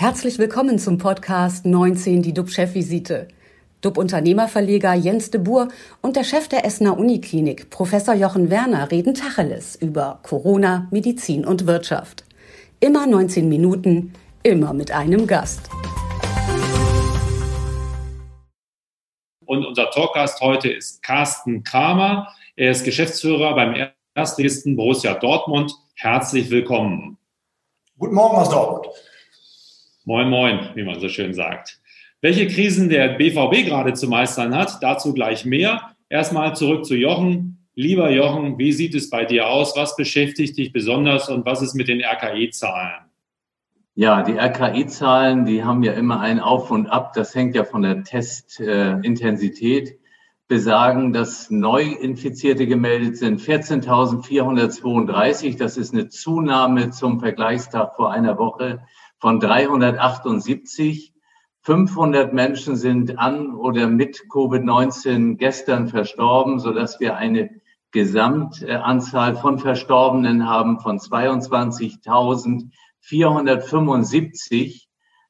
Herzlich willkommen zum Podcast 19, die DUB-Chefvisite. DUB-Unternehmerverleger Jens de Boer und der Chef der Essener Uniklinik, Professor Jochen Werner, reden Tacheles über Corona, Medizin und Wirtschaft. Immer 19 Minuten, immer mit einem Gast. Und unser Talkgast heute ist Carsten Kramer. Er ist Geschäftsführer beim Erstligisten Borussia Dortmund. Herzlich willkommen. Guten Morgen aus Dortmund. Moin, moin, wie man so schön sagt. Welche Krisen der BVB gerade zu meistern hat, dazu gleich mehr. Erstmal zurück zu Jochen. Lieber Jochen, wie sieht es bei dir aus? Was beschäftigt dich besonders und was ist mit den RKI-Zahlen? Ja, die RKI-Zahlen, die haben ja immer ein Auf und Ab. Das hängt ja von der Testintensität. Besagen, dass Neuinfizierte gemeldet sind 14.432. Das ist eine Zunahme zum Vergleichstag vor einer Woche von 378. 500 Menschen sind an oder mit Covid-19 gestern verstorben, sodass wir eine Gesamtanzahl von Verstorbenen haben von 22.000. 475.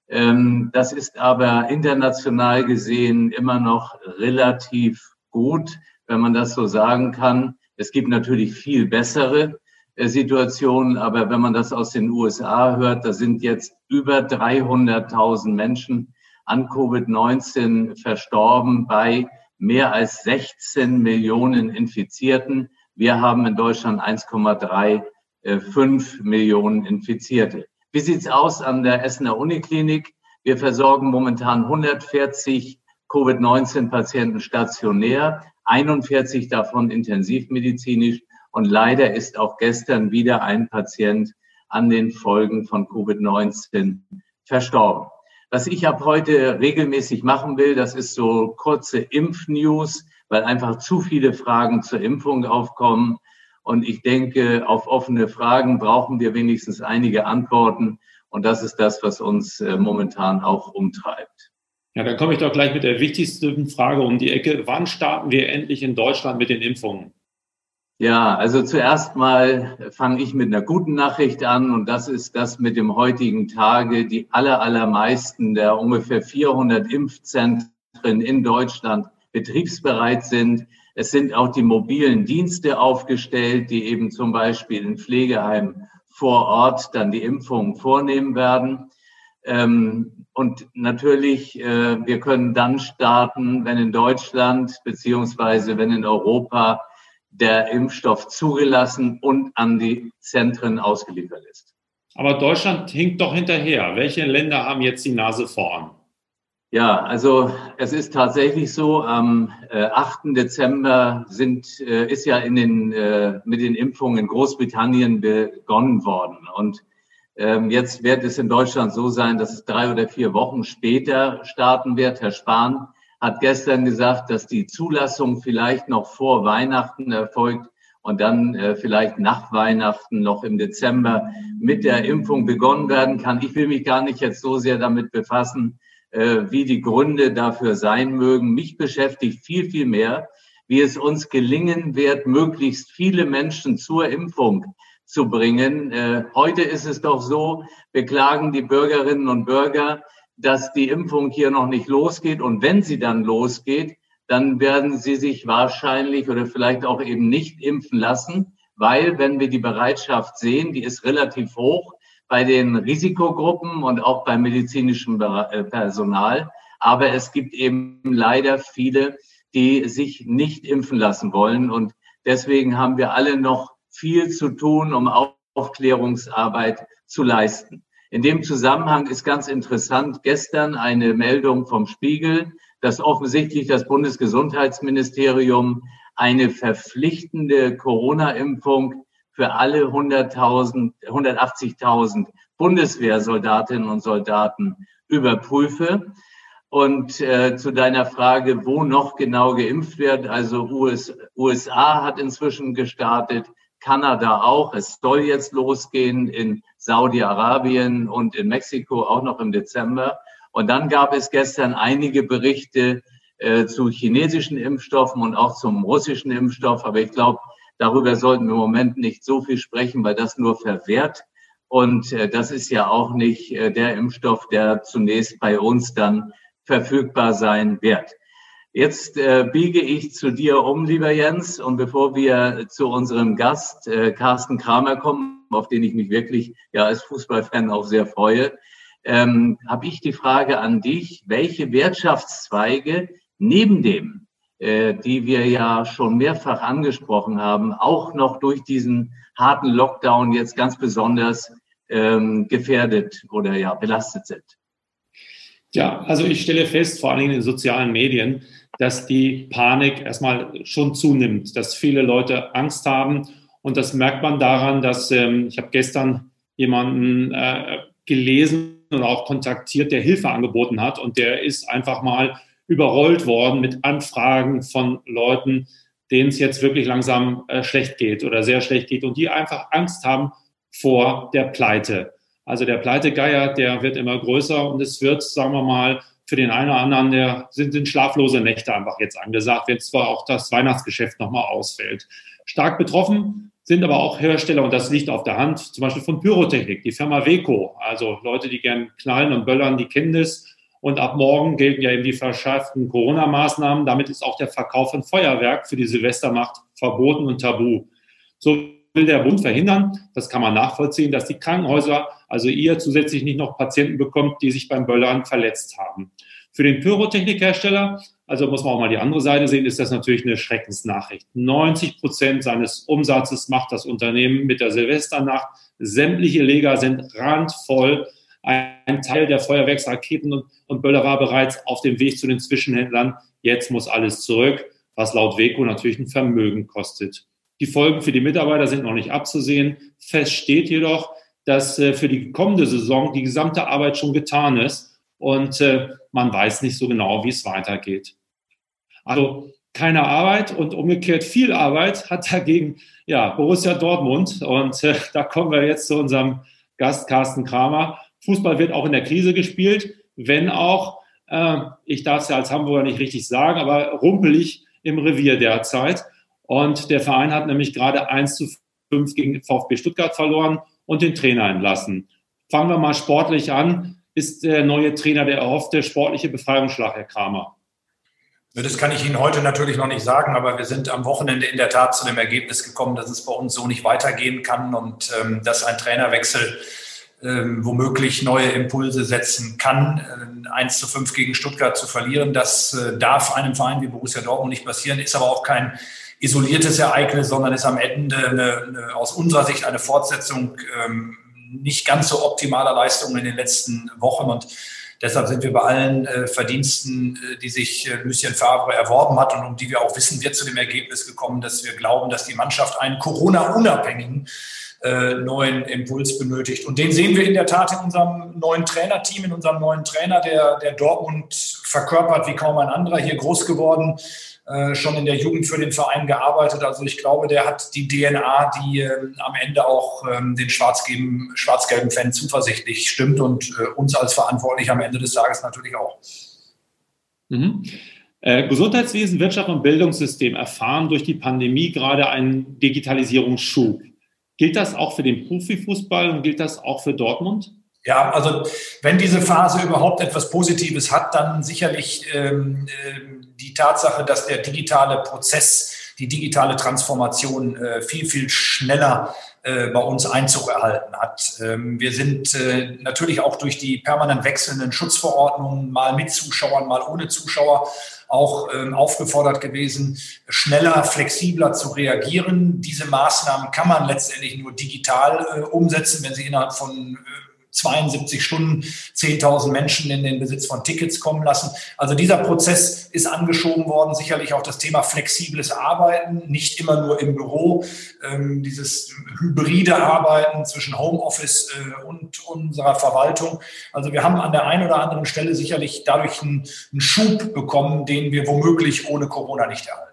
Ähm, das ist aber international gesehen immer noch relativ gut, wenn man das so sagen kann. Es gibt natürlich viel bessere äh, Situationen, aber wenn man das aus den USA hört, da sind jetzt über 300.000 Menschen an Covid-19 verstorben bei mehr als 16 Millionen Infizierten. Wir haben in Deutschland 1,3 5 Millionen Infizierte. Wie sieht's aus an der Essener Uniklinik? Wir versorgen momentan 140 Covid-19-Patienten stationär, 41 davon intensivmedizinisch und leider ist auch gestern wieder ein Patient an den Folgen von Covid-19 verstorben. Was ich ab heute regelmäßig machen will, das ist so kurze Impfnews, weil einfach zu viele Fragen zur Impfung aufkommen. Und ich denke, auf offene Fragen brauchen wir wenigstens einige Antworten. Und das ist das, was uns äh, momentan auch umtreibt. Ja, dann komme ich doch gleich mit der wichtigsten Frage um die Ecke. Wann starten wir endlich in Deutschland mit den Impfungen? Ja, also zuerst mal fange ich mit einer guten Nachricht an und das ist, dass mit dem heutigen Tage die aller, allermeisten der ungefähr 400 Impfzentren in Deutschland betriebsbereit sind. Es sind auch die mobilen Dienste aufgestellt, die eben zum Beispiel in Pflegeheimen vor Ort dann die Impfungen vornehmen werden. Ähm, und natürlich, äh, wir können dann starten, wenn in Deutschland beziehungsweise wenn in Europa der Impfstoff zugelassen und an die Zentren ausgeliefert ist. Aber Deutschland hinkt doch hinterher. Welche Länder haben jetzt die Nase vorn? Ja, also es ist tatsächlich so, am äh, 8. Dezember sind, äh, ist ja in den, äh, mit den Impfungen in Großbritannien begonnen worden. Und ähm, jetzt wird es in Deutschland so sein, dass es drei oder vier Wochen später starten wird. Herr Spahn hat gestern gesagt, dass die Zulassung vielleicht noch vor Weihnachten erfolgt und dann äh, vielleicht nach Weihnachten noch im Dezember mit der Impfung begonnen werden kann. Ich will mich gar nicht jetzt so sehr damit befassen, äh, wie die Gründe dafür sein mögen. Mich beschäftigt viel, viel mehr, wie es uns gelingen wird, möglichst viele Menschen zur Impfung zu bringen. Äh, heute ist es doch so, beklagen die Bürgerinnen und Bürger, dass die Impfung hier noch nicht losgeht. Und wenn sie dann losgeht, dann werden sie sich wahrscheinlich oder vielleicht auch eben nicht impfen lassen, weil wenn wir die Bereitschaft sehen, die ist relativ hoch, bei den Risikogruppen und auch beim medizinischen äh, Personal. Aber es gibt eben leider viele, die sich nicht impfen lassen wollen. Und deswegen haben wir alle noch viel zu tun, um Aufklärungsarbeit zu leisten. In dem Zusammenhang ist ganz interessant gestern eine Meldung vom Spiegel, dass offensichtlich das Bundesgesundheitsministerium eine verpflichtende Corona-Impfung für alle 100.000, 180.000 Bundeswehrsoldatinnen und Soldaten überprüfe. Und äh, zu deiner Frage, wo noch genau geimpft wird, also US, USA hat inzwischen gestartet, Kanada auch. Es soll jetzt losgehen in Saudi-Arabien und in Mexiko auch noch im Dezember. Und dann gab es gestern einige Berichte äh, zu chinesischen Impfstoffen und auch zum russischen Impfstoff. Aber ich glaube, Darüber sollten wir im Moment nicht so viel sprechen, weil das nur verwehrt Und äh, das ist ja auch nicht äh, der Impfstoff, der zunächst bei uns dann verfügbar sein wird. Jetzt äh, biege ich zu dir um, lieber Jens. Und bevor wir zu unserem Gast äh, Carsten Kramer kommen, auf den ich mich wirklich ja als Fußballfan auch sehr freue, ähm, habe ich die Frage an dich, welche Wirtschaftszweige neben dem, äh, die wir ja schon mehrfach angesprochen haben, auch noch durch diesen harten Lockdown jetzt ganz besonders ähm, gefährdet oder ja belastet sind? Ja, also ich stelle fest, vor allen Dingen in sozialen Medien, dass die Panik erstmal schon zunimmt, dass viele Leute Angst haben. Und das merkt man daran, dass ähm, ich habe gestern jemanden äh, gelesen und auch kontaktiert, der Hilfe angeboten hat. Und der ist einfach mal überrollt worden mit Anfragen von Leuten, denen es jetzt wirklich langsam äh, schlecht geht oder sehr schlecht geht und die einfach Angst haben vor der Pleite. Also der Pleitegeier, der wird immer größer und es wird, sagen wir mal, für den einen oder anderen, der sind, sind schlaflose Nächte einfach jetzt angesagt, wenn zwar auch das Weihnachtsgeschäft nochmal ausfällt. Stark betroffen sind aber auch Hersteller, und das liegt auf der Hand, zum Beispiel von Pyrotechnik, die Firma Weco. Also Leute, die gern knallen und böllern, die kennen das. Und ab morgen gelten ja eben die verschärften Corona-Maßnahmen. Damit ist auch der Verkauf von Feuerwerk für die Silvestermacht verboten und tabu. So will der Bund verhindern, das kann man nachvollziehen, dass die Krankenhäuser, also ihr zusätzlich nicht noch Patienten bekommt, die sich beim Böllern verletzt haben. Für den Pyrotechnikhersteller, also muss man auch mal die andere Seite sehen, ist das natürlich eine Schreckensnachricht. 90 Prozent seines Umsatzes macht das Unternehmen mit der Silvesternacht. Sämtliche Leger sind randvoll. Ein Teil der Feuerwerksraketen und, Böller war bereits auf dem Weg zu den Zwischenhändlern. Jetzt muss alles zurück, was laut WECO natürlich ein Vermögen kostet. Die Folgen für die Mitarbeiter sind noch nicht abzusehen. Fest steht jedoch, dass äh, für die kommende Saison die gesamte Arbeit schon getan ist und äh, man weiß nicht so genau, wie es weitergeht. Also keine Arbeit und umgekehrt viel Arbeit hat dagegen ja, Borussia Dortmund. Und äh, da kommen wir jetzt zu unserem Gast Carsten Kramer. Fußball wird auch in der Krise gespielt, wenn auch, äh, ich darf es ja als Hamburger nicht richtig sagen, aber rumpelig im Revier derzeit. Und der Verein hat nämlich gerade 1 zu 5 gegen VfB Stuttgart verloren und den Trainer entlassen. Fangen wir mal sportlich an. Ist der neue Trainer der erhoffte sportliche Befreiungsschlag, Herr Kramer? Das kann ich Ihnen heute natürlich noch nicht sagen, aber wir sind am Wochenende in der Tat zu dem Ergebnis gekommen, dass es bei uns so nicht weitergehen kann und ähm, dass ein Trainerwechsel ähm, womöglich neue Impulse setzen kann. Äh, 1 zu 5 gegen Stuttgart zu verlieren, das äh, darf einem Verein wie Borussia Dortmund nicht passieren, ist aber auch kein isoliertes Ereignis, sondern ist am Ende eine, eine, aus unserer Sicht eine Fortsetzung ähm, nicht ganz so optimaler Leistungen in den letzten Wochen. Und deshalb sind wir bei allen äh, Verdiensten, äh, die sich äh, Lucien Favre erworben hat und um die wir auch wissen, wir zu dem Ergebnis gekommen, dass wir glauben, dass die Mannschaft einen Corona-unabhängigen äh, neuen Impuls benötigt. Und den sehen wir in der Tat in unserem neuen Trainerteam, in unserem neuen Trainer, der, der Dortmund verkörpert wie kaum ein anderer, hier groß geworden, schon in der Jugend für den Verein gearbeitet. Also ich glaube, der hat die DNA, die äh, am Ende auch ähm, den schwarz-gelben Schwarz Fan zuversichtlich stimmt und äh, uns als Verantwortlich am Ende des Tages natürlich auch. Mhm. Äh, Gesundheitswesen, Wirtschaft und Bildungssystem erfahren durch die Pandemie gerade einen Digitalisierungsschub. Gilt das auch für den Profifußball und gilt das auch für Dortmund? Ja, also wenn diese Phase überhaupt etwas Positives hat, dann sicherlich ähm, äh, die Tatsache, dass der digitale Prozess, die digitale Transformation äh, viel, viel schneller äh, bei uns Einzug erhalten hat. Ähm, wir sind äh, natürlich auch durch die permanent wechselnden Schutzverordnungen, mal mit Zuschauern, mal ohne Zuschauer, auch ähm, aufgefordert gewesen, schneller, flexibler zu reagieren. Diese Maßnahmen kann man letztendlich nur digital umsetzen, wenn sie innerhalb von 72 Stunden 10.000 Menschen in den Besitz von Tickets kommen lassen. Also dieser Prozess ist angeschoben worden. Sicherlich auch das Thema flexibles Arbeiten, nicht immer nur im Büro, ähm, dieses hybride Arbeiten zwischen Homeoffice äh, und unserer Verwaltung. Also wir haben an der einen oder anderen Stelle sicherlich dadurch einen, einen Schub bekommen, den wir womöglich ohne Corona nicht erhalten.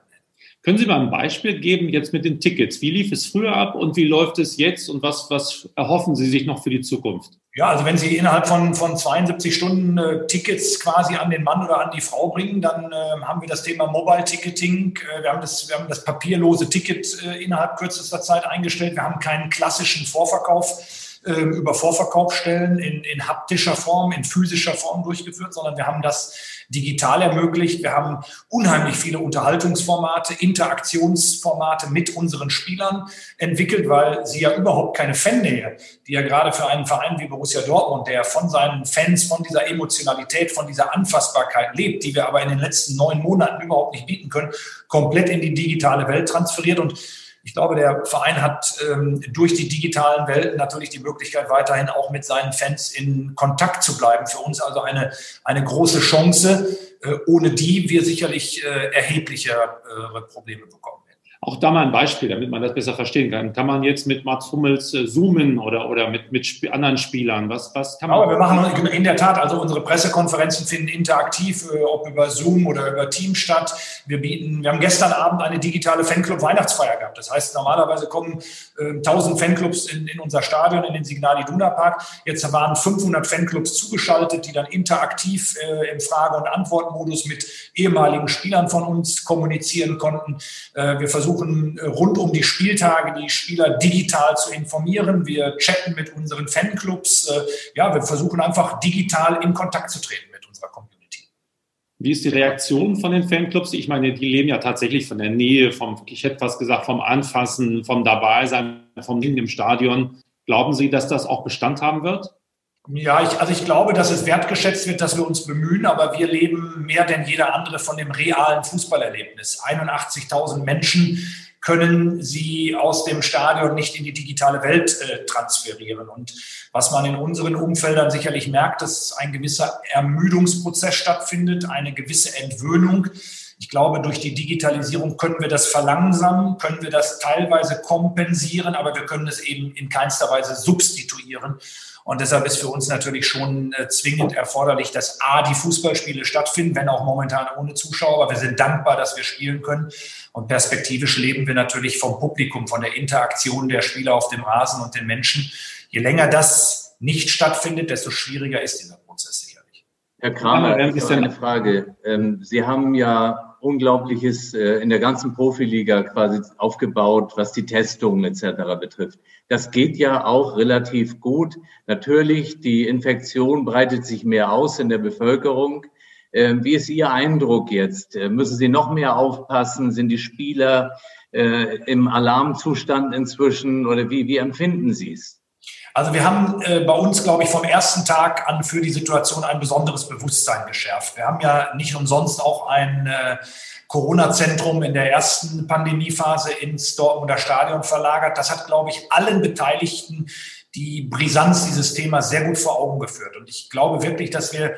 Können Sie mal ein Beispiel geben jetzt mit den Tickets? Wie lief es früher ab und wie läuft es jetzt und was, was erhoffen Sie sich noch für die Zukunft? Ja, also wenn Sie innerhalb von, von 72 Stunden äh, Tickets quasi an den Mann oder an die Frau bringen, dann äh, haben wir das Thema Mobile Ticketing. Äh, wir, haben das, wir haben das papierlose Ticket äh, innerhalb kürzester Zeit eingestellt. Wir haben keinen klassischen Vorverkauf über Vorverkaufsstellen in, in haptischer Form, in physischer Form durchgeführt, sondern wir haben das digital ermöglicht. Wir haben unheimlich viele Unterhaltungsformate, Interaktionsformate mit unseren Spielern entwickelt, weil sie ja überhaupt keine Fannähe, die ja gerade für einen Verein wie Borussia Dortmund, der von seinen Fans, von dieser Emotionalität, von dieser Anfassbarkeit lebt, die wir aber in den letzten neun Monaten überhaupt nicht bieten können, komplett in die digitale Welt transferiert und ich glaube, der Verein hat ähm, durch die digitalen Welten natürlich die Möglichkeit, weiterhin auch mit seinen Fans in Kontakt zu bleiben. Für uns also eine, eine große Chance, äh, ohne die wir sicherlich äh, erheblichere äh, Probleme bekommen. Auch da mal ein Beispiel, damit man das besser verstehen kann. Kann man jetzt mit Mats Hummels äh, zoomen oder, oder mit, mit Sp anderen Spielern? Was, was kann man? Aber wir machen in der Tat, also unsere Pressekonferenzen finden interaktiv, äh, ob über Zoom oder über Team statt. Wir bieten, wir haben gestern Abend eine digitale Fanclub-Weihnachtsfeier gehabt. Das heißt, normalerweise kommen äh, 1000 Fanclubs in, in unser Stadion, in den Signal Iduna Park. Jetzt waren 500 Fanclubs zugeschaltet, die dann interaktiv äh, im Frage- und Antwortmodus mit ehemaligen Spielern von uns kommunizieren konnten. Äh, wir versuchen versuchen äh, rund um die Spieltage die Spieler digital zu informieren. Wir chatten mit unseren Fanclubs. Äh, ja, wir versuchen einfach digital in Kontakt zu treten mit unserer Community. Wie ist die Reaktion von den Fanclubs? Ich meine, die leben ja tatsächlich von der Nähe, vom, ich hätte fast gesagt, vom Anfassen, vom Dabeisein, vom Liegen im Stadion. Glauben Sie, dass das auch Bestand haben wird? Ja, ich, also ich glaube, dass es wertgeschätzt wird, dass wir uns bemühen, aber wir leben mehr denn jeder andere von dem realen Fußballerlebnis. 81.000 Menschen können sie aus dem Stadion nicht in die digitale Welt äh, transferieren. Und was man in unseren Umfeldern sicherlich merkt, dass ein gewisser Ermüdungsprozess stattfindet, eine gewisse Entwöhnung. Ich glaube, durch die Digitalisierung können wir das verlangsamen, können wir das teilweise kompensieren, aber wir können es eben in keinster Weise substituieren. Und deshalb ist für uns natürlich schon äh, zwingend erforderlich, dass A, die Fußballspiele stattfinden, wenn auch momentan ohne Zuschauer. Aber wir sind dankbar, dass wir spielen können. Und perspektivisch leben wir natürlich vom Publikum, von der Interaktion der Spieler auf dem Rasen und den Menschen. Je länger das nicht stattfindet, desto schwieriger ist dieser Prozess sicherlich. Herr Kramer, ist eine Frage. Ähm, Sie haben ja Unglaubliches äh, in der ganzen Profiliga quasi aufgebaut, was die Testungen etc. betrifft. Das geht ja auch relativ gut. Natürlich, die Infektion breitet sich mehr aus in der Bevölkerung. Ähm, wie ist Ihr Eindruck jetzt? Äh, müssen Sie noch mehr aufpassen? Sind die Spieler äh, im Alarmzustand inzwischen oder wie, wie empfinden Sie es? Also wir haben äh, bei uns, glaube ich, vom ersten Tag an für die Situation ein besonderes Bewusstsein geschärft. Wir haben ja nicht umsonst auch ein äh, Corona-Zentrum in der ersten Pandemiephase ins Dortmunder Stadion verlagert. Das hat, glaube ich, allen Beteiligten die Brisanz dieses Themas sehr gut vor Augen geführt. Und ich glaube wirklich, dass wir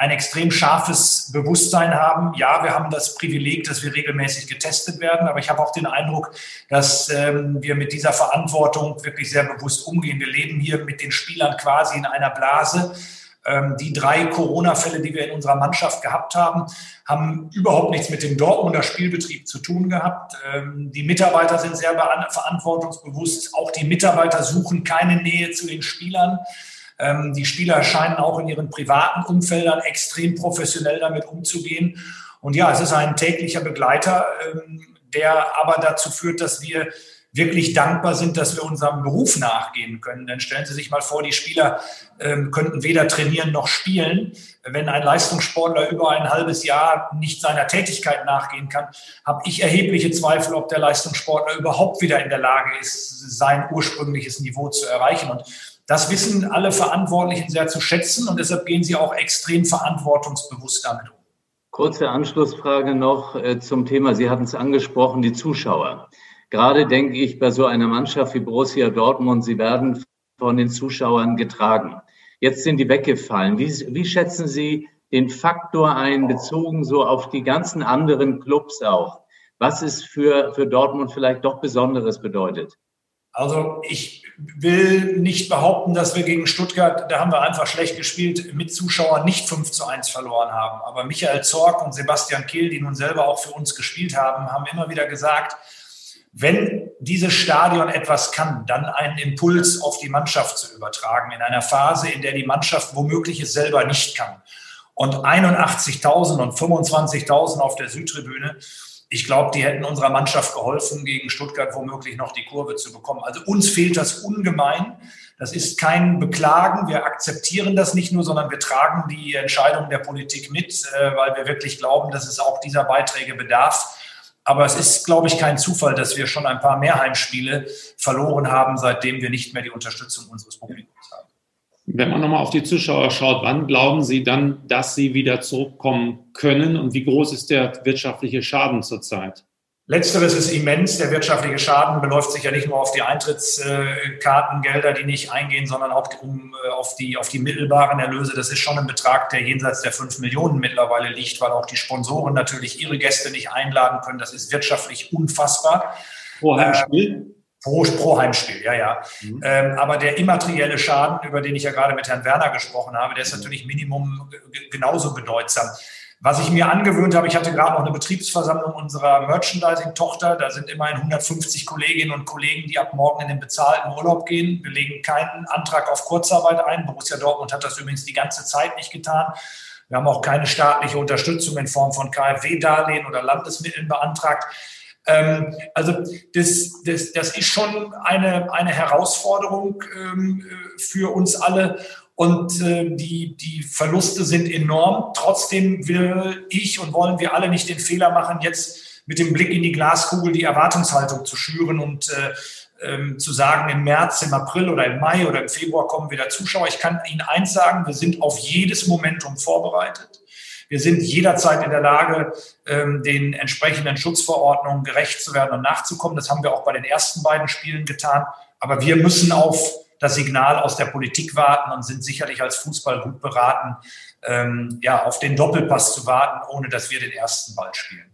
ein extrem scharfes Bewusstsein haben. Ja, wir haben das Privileg, dass wir regelmäßig getestet werden, aber ich habe auch den Eindruck, dass ähm, wir mit dieser Verantwortung wirklich sehr bewusst umgehen. Wir leben hier mit den Spielern quasi in einer Blase. Ähm, die drei Corona-Fälle, die wir in unserer Mannschaft gehabt haben, haben überhaupt nichts mit dem Dortmunder Spielbetrieb zu tun gehabt. Ähm, die Mitarbeiter sind sehr verantwortungsbewusst. Auch die Mitarbeiter suchen keine Nähe zu den Spielern. Ähm, die Spieler scheinen auch in ihren privaten Umfeldern extrem professionell damit umzugehen. Und ja, es ist ein täglicher Begleiter, ähm, der aber dazu führt, dass wir wirklich dankbar sind, dass wir unserem Beruf nachgehen können. Denn stellen Sie sich mal vor, die Spieler ähm, könnten weder trainieren noch spielen. Wenn ein Leistungssportler über ein halbes Jahr nicht seiner Tätigkeit nachgehen kann, habe ich erhebliche Zweifel, ob der Leistungssportler überhaupt wieder in der Lage ist, sein ursprüngliches Niveau zu erreichen. Und das wissen alle Verantwortlichen sehr zu schätzen und deshalb gehen sie auch extrem verantwortungsbewusst damit um. Kurze Anschlussfrage noch äh, zum Thema. Sie hatten es angesprochen, die Zuschauer. Gerade denke ich bei so einer Mannschaft wie Borussia Dortmund, sie werden von den Zuschauern getragen. Jetzt sind die weggefallen. Wie, wie schätzen Sie den Faktor ein, bezogen so auf die ganzen anderen Clubs auch? Was es für, für Dortmund vielleicht doch Besonderes bedeutet? Also ich will nicht behaupten, dass wir gegen Stuttgart, da haben wir einfach schlecht gespielt, mit Zuschauern nicht 5 zu 1 verloren haben. Aber Michael Zorg und Sebastian Kehl, die nun selber auch für uns gespielt haben, haben immer wieder gesagt, wenn dieses Stadion etwas kann, dann einen Impuls auf die Mannschaft zu übertragen, in einer Phase, in der die Mannschaft womöglich es selber nicht kann. Und 81.000 und 25.000 auf der Südtribüne, ich glaube, die hätten unserer Mannschaft geholfen, gegen Stuttgart womöglich noch die Kurve zu bekommen. Also uns fehlt das ungemein. Das ist kein Beklagen. Wir akzeptieren das nicht nur, sondern wir tragen die Entscheidungen der Politik mit, äh, weil wir wirklich glauben, dass es auch dieser Beiträge bedarf. Aber es ist, glaube ich, kein Zufall, dass wir schon ein paar Mehrheimspiele verloren haben, seitdem wir nicht mehr die Unterstützung unseres Publikums. Wenn man nochmal auf die Zuschauer schaut, wann glauben Sie dann, dass sie wieder zurückkommen können und wie groß ist der wirtschaftliche Schaden zurzeit? Letzteres ist immens. Der wirtschaftliche Schaden beläuft sich ja nicht nur auf die Eintrittskartengelder, die nicht eingehen, sondern auch um, äh, auf, die, auf die mittelbaren Erlöse. Das ist schon ein Betrag, der jenseits der 5 Millionen mittlerweile liegt, weil auch die Sponsoren natürlich ihre Gäste nicht einladen können. Das ist wirtschaftlich unfassbar. Pro Heimspiel? Pro, pro Heimspiel, ja, ja. Mhm. Ähm, aber der immaterielle Schaden, über den ich ja gerade mit Herrn Werner gesprochen habe, der ist natürlich Minimum genauso bedeutsam. Was ich mir angewöhnt habe, ich hatte gerade noch eine Betriebsversammlung unserer Merchandising-Tochter. Da sind immerhin 150 Kolleginnen und Kollegen, die ab morgen in den bezahlten Urlaub gehen. Wir legen keinen Antrag auf Kurzarbeit ein. Borussia Dortmund hat das übrigens die ganze Zeit nicht getan. Wir haben auch keine staatliche Unterstützung in Form von KfW-Darlehen oder Landesmitteln beantragt. Ähm, also das, das, das ist schon eine, eine Herausforderung ähm, für uns alle. Und äh, die, die Verluste sind enorm. Trotzdem will ich und wollen wir alle nicht den Fehler machen, jetzt mit dem Blick in die Glaskugel die Erwartungshaltung zu schüren und äh, ähm, zu sagen, im März, im April oder im Mai oder im Februar kommen wieder Zuschauer. Ich kann Ihnen eins sagen, wir sind auf jedes Momentum vorbereitet. Wir sind jederzeit in der Lage, ähm, den entsprechenden Schutzverordnungen gerecht zu werden und nachzukommen. Das haben wir auch bei den ersten beiden Spielen getan. Aber wir müssen auf das Signal aus der Politik warten und sind sicherlich als Fußball gut beraten, ähm, ja, auf den Doppelpass zu warten, ohne dass wir den ersten Ball spielen.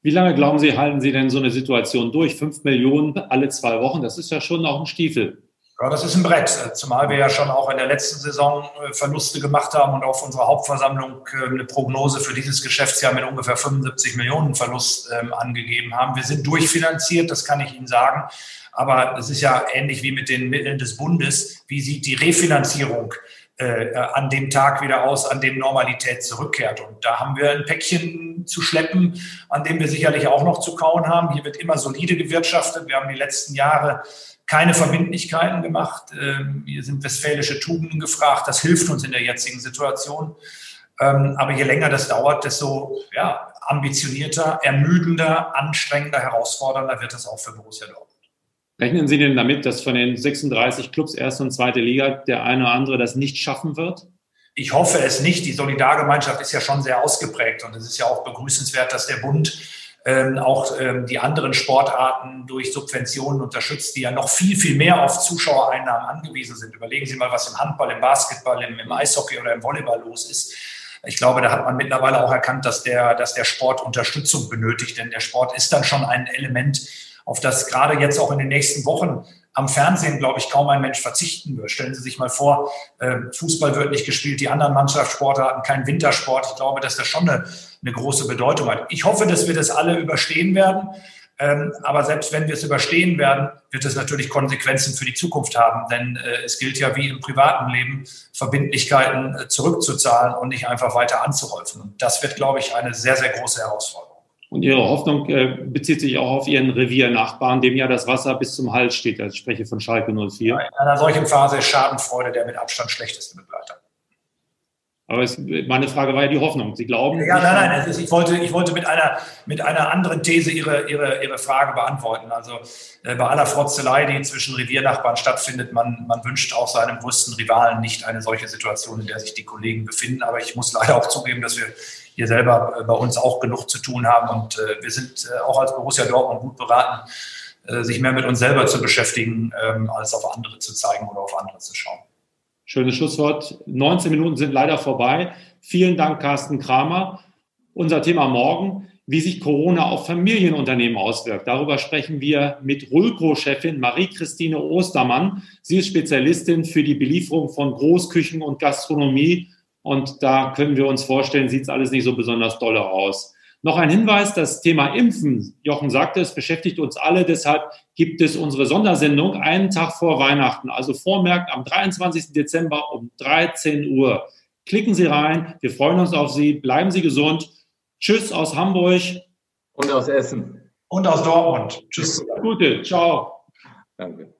Wie lange glauben Sie, halten Sie denn so eine Situation durch? Fünf Millionen alle zwei Wochen, das ist ja schon auch ein Stiefel. Ja, das ist ein Brett, zumal wir ja schon auch in der letzten Saison äh, Verluste gemacht haben und auf unserer Hauptversammlung äh, eine Prognose für dieses Geschäftsjahr mit ungefähr 75 Millionen Verlust ähm, angegeben haben. Wir sind durchfinanziert, das kann ich Ihnen sagen. Aber es ist ja ähnlich wie mit den Mitteln des Bundes. Wie sieht die Refinanzierung äh, an dem Tag wieder aus, an dem Normalität zurückkehrt? Und da haben wir ein Päckchen zu schleppen, an dem wir sicherlich auch noch zu kauen haben. Hier wird immer solide gewirtschaftet. Wir haben die letzten Jahre keine Verbindlichkeiten gemacht. Ähm, hier sind westfälische Tugenden gefragt. Das hilft uns in der jetzigen Situation. Ähm, aber je länger das dauert, desto ja, ambitionierter, ermüdender, anstrengender, herausfordernder wird es auch für Borussia Dortmund. Rechnen Sie denn damit, dass von den 36 Clubs erste und zweite Liga der eine oder andere das nicht schaffen wird? Ich hoffe es nicht. Die Solidargemeinschaft ist ja schon sehr ausgeprägt und es ist ja auch begrüßenswert, dass der Bund ähm, auch ähm, die anderen Sportarten durch Subventionen unterstützt, die ja noch viel, viel mehr auf Zuschauereinnahmen angewiesen sind. Überlegen Sie mal, was im Handball, im Basketball, im, im Eishockey oder im Volleyball los ist. Ich glaube, da hat man mittlerweile auch erkannt, dass der, dass der Sport Unterstützung benötigt, denn der Sport ist dann schon ein Element, auf das gerade jetzt auch in den nächsten Wochen am Fernsehen, glaube ich, kaum ein Mensch verzichten wird. Stellen Sie sich mal vor, ähm, Fußball wird nicht gespielt, die anderen Mannschaftssportarten kein Wintersport. Ich glaube, dass das schon eine, eine große Bedeutung hat. Ich hoffe, dass wir das alle überstehen werden. Ähm, aber selbst wenn wir es überstehen werden, wird es natürlich Konsequenzen für die Zukunft haben. Denn äh, es gilt ja wie im privaten Leben, Verbindlichkeiten äh, zurückzuzahlen und nicht einfach weiter anzuhäufen. Und das wird, glaube ich, eine sehr, sehr große Herausforderung. Und Ihre Hoffnung äh, bezieht sich auch auf Ihren Reviernachbarn, dem ja das Wasser bis zum Hals steht. Also ich spreche von Schalke 04. In einer solchen Phase ist Schadenfreude der mit Abstand schlechteste Begleiter. Aber es, meine Frage war ja die Hoffnung. Sie glauben? Ja, nein, nein. Ist, ich wollte, ich wollte mit einer, mit einer anderen These Ihre, Ihre, Ihre Frage beantworten. Also äh, bei aller Frotzelei, die zwischen Reviernachbarn stattfindet, man, man wünscht auch seinem größten Rivalen nicht eine solche Situation, in der sich die Kollegen befinden. Aber ich muss leider auch zugeben, dass wir hier selber äh, bei uns auch genug zu tun haben. Und äh, wir sind äh, auch als Borussia Dortmund gut beraten, sich mehr mit uns selber zu beschäftigen, ähm, als auf andere zu zeigen oder auf andere zu schauen. Schönes Schlusswort. 19 Minuten sind leider vorbei. Vielen Dank, Carsten Kramer. Unser Thema morgen, wie sich Corona auf Familienunternehmen auswirkt. Darüber sprechen wir mit Rulco-Chefin Marie-Christine Ostermann. Sie ist Spezialistin für die Belieferung von Großküchen und Gastronomie und da können wir uns vorstellen, sieht es alles nicht so besonders dolle aus. Noch ein Hinweis, das Thema Impfen, Jochen sagte, es beschäftigt uns alle, deshalb gibt es unsere Sondersendung einen Tag vor Weihnachten, also vormerkt am 23. Dezember um 13 Uhr. Klicken Sie rein, wir freuen uns auf Sie, bleiben Sie gesund. Tschüss aus Hamburg. Und aus Essen. Und aus Dortmund. Tschüss. Gute, ciao. Danke.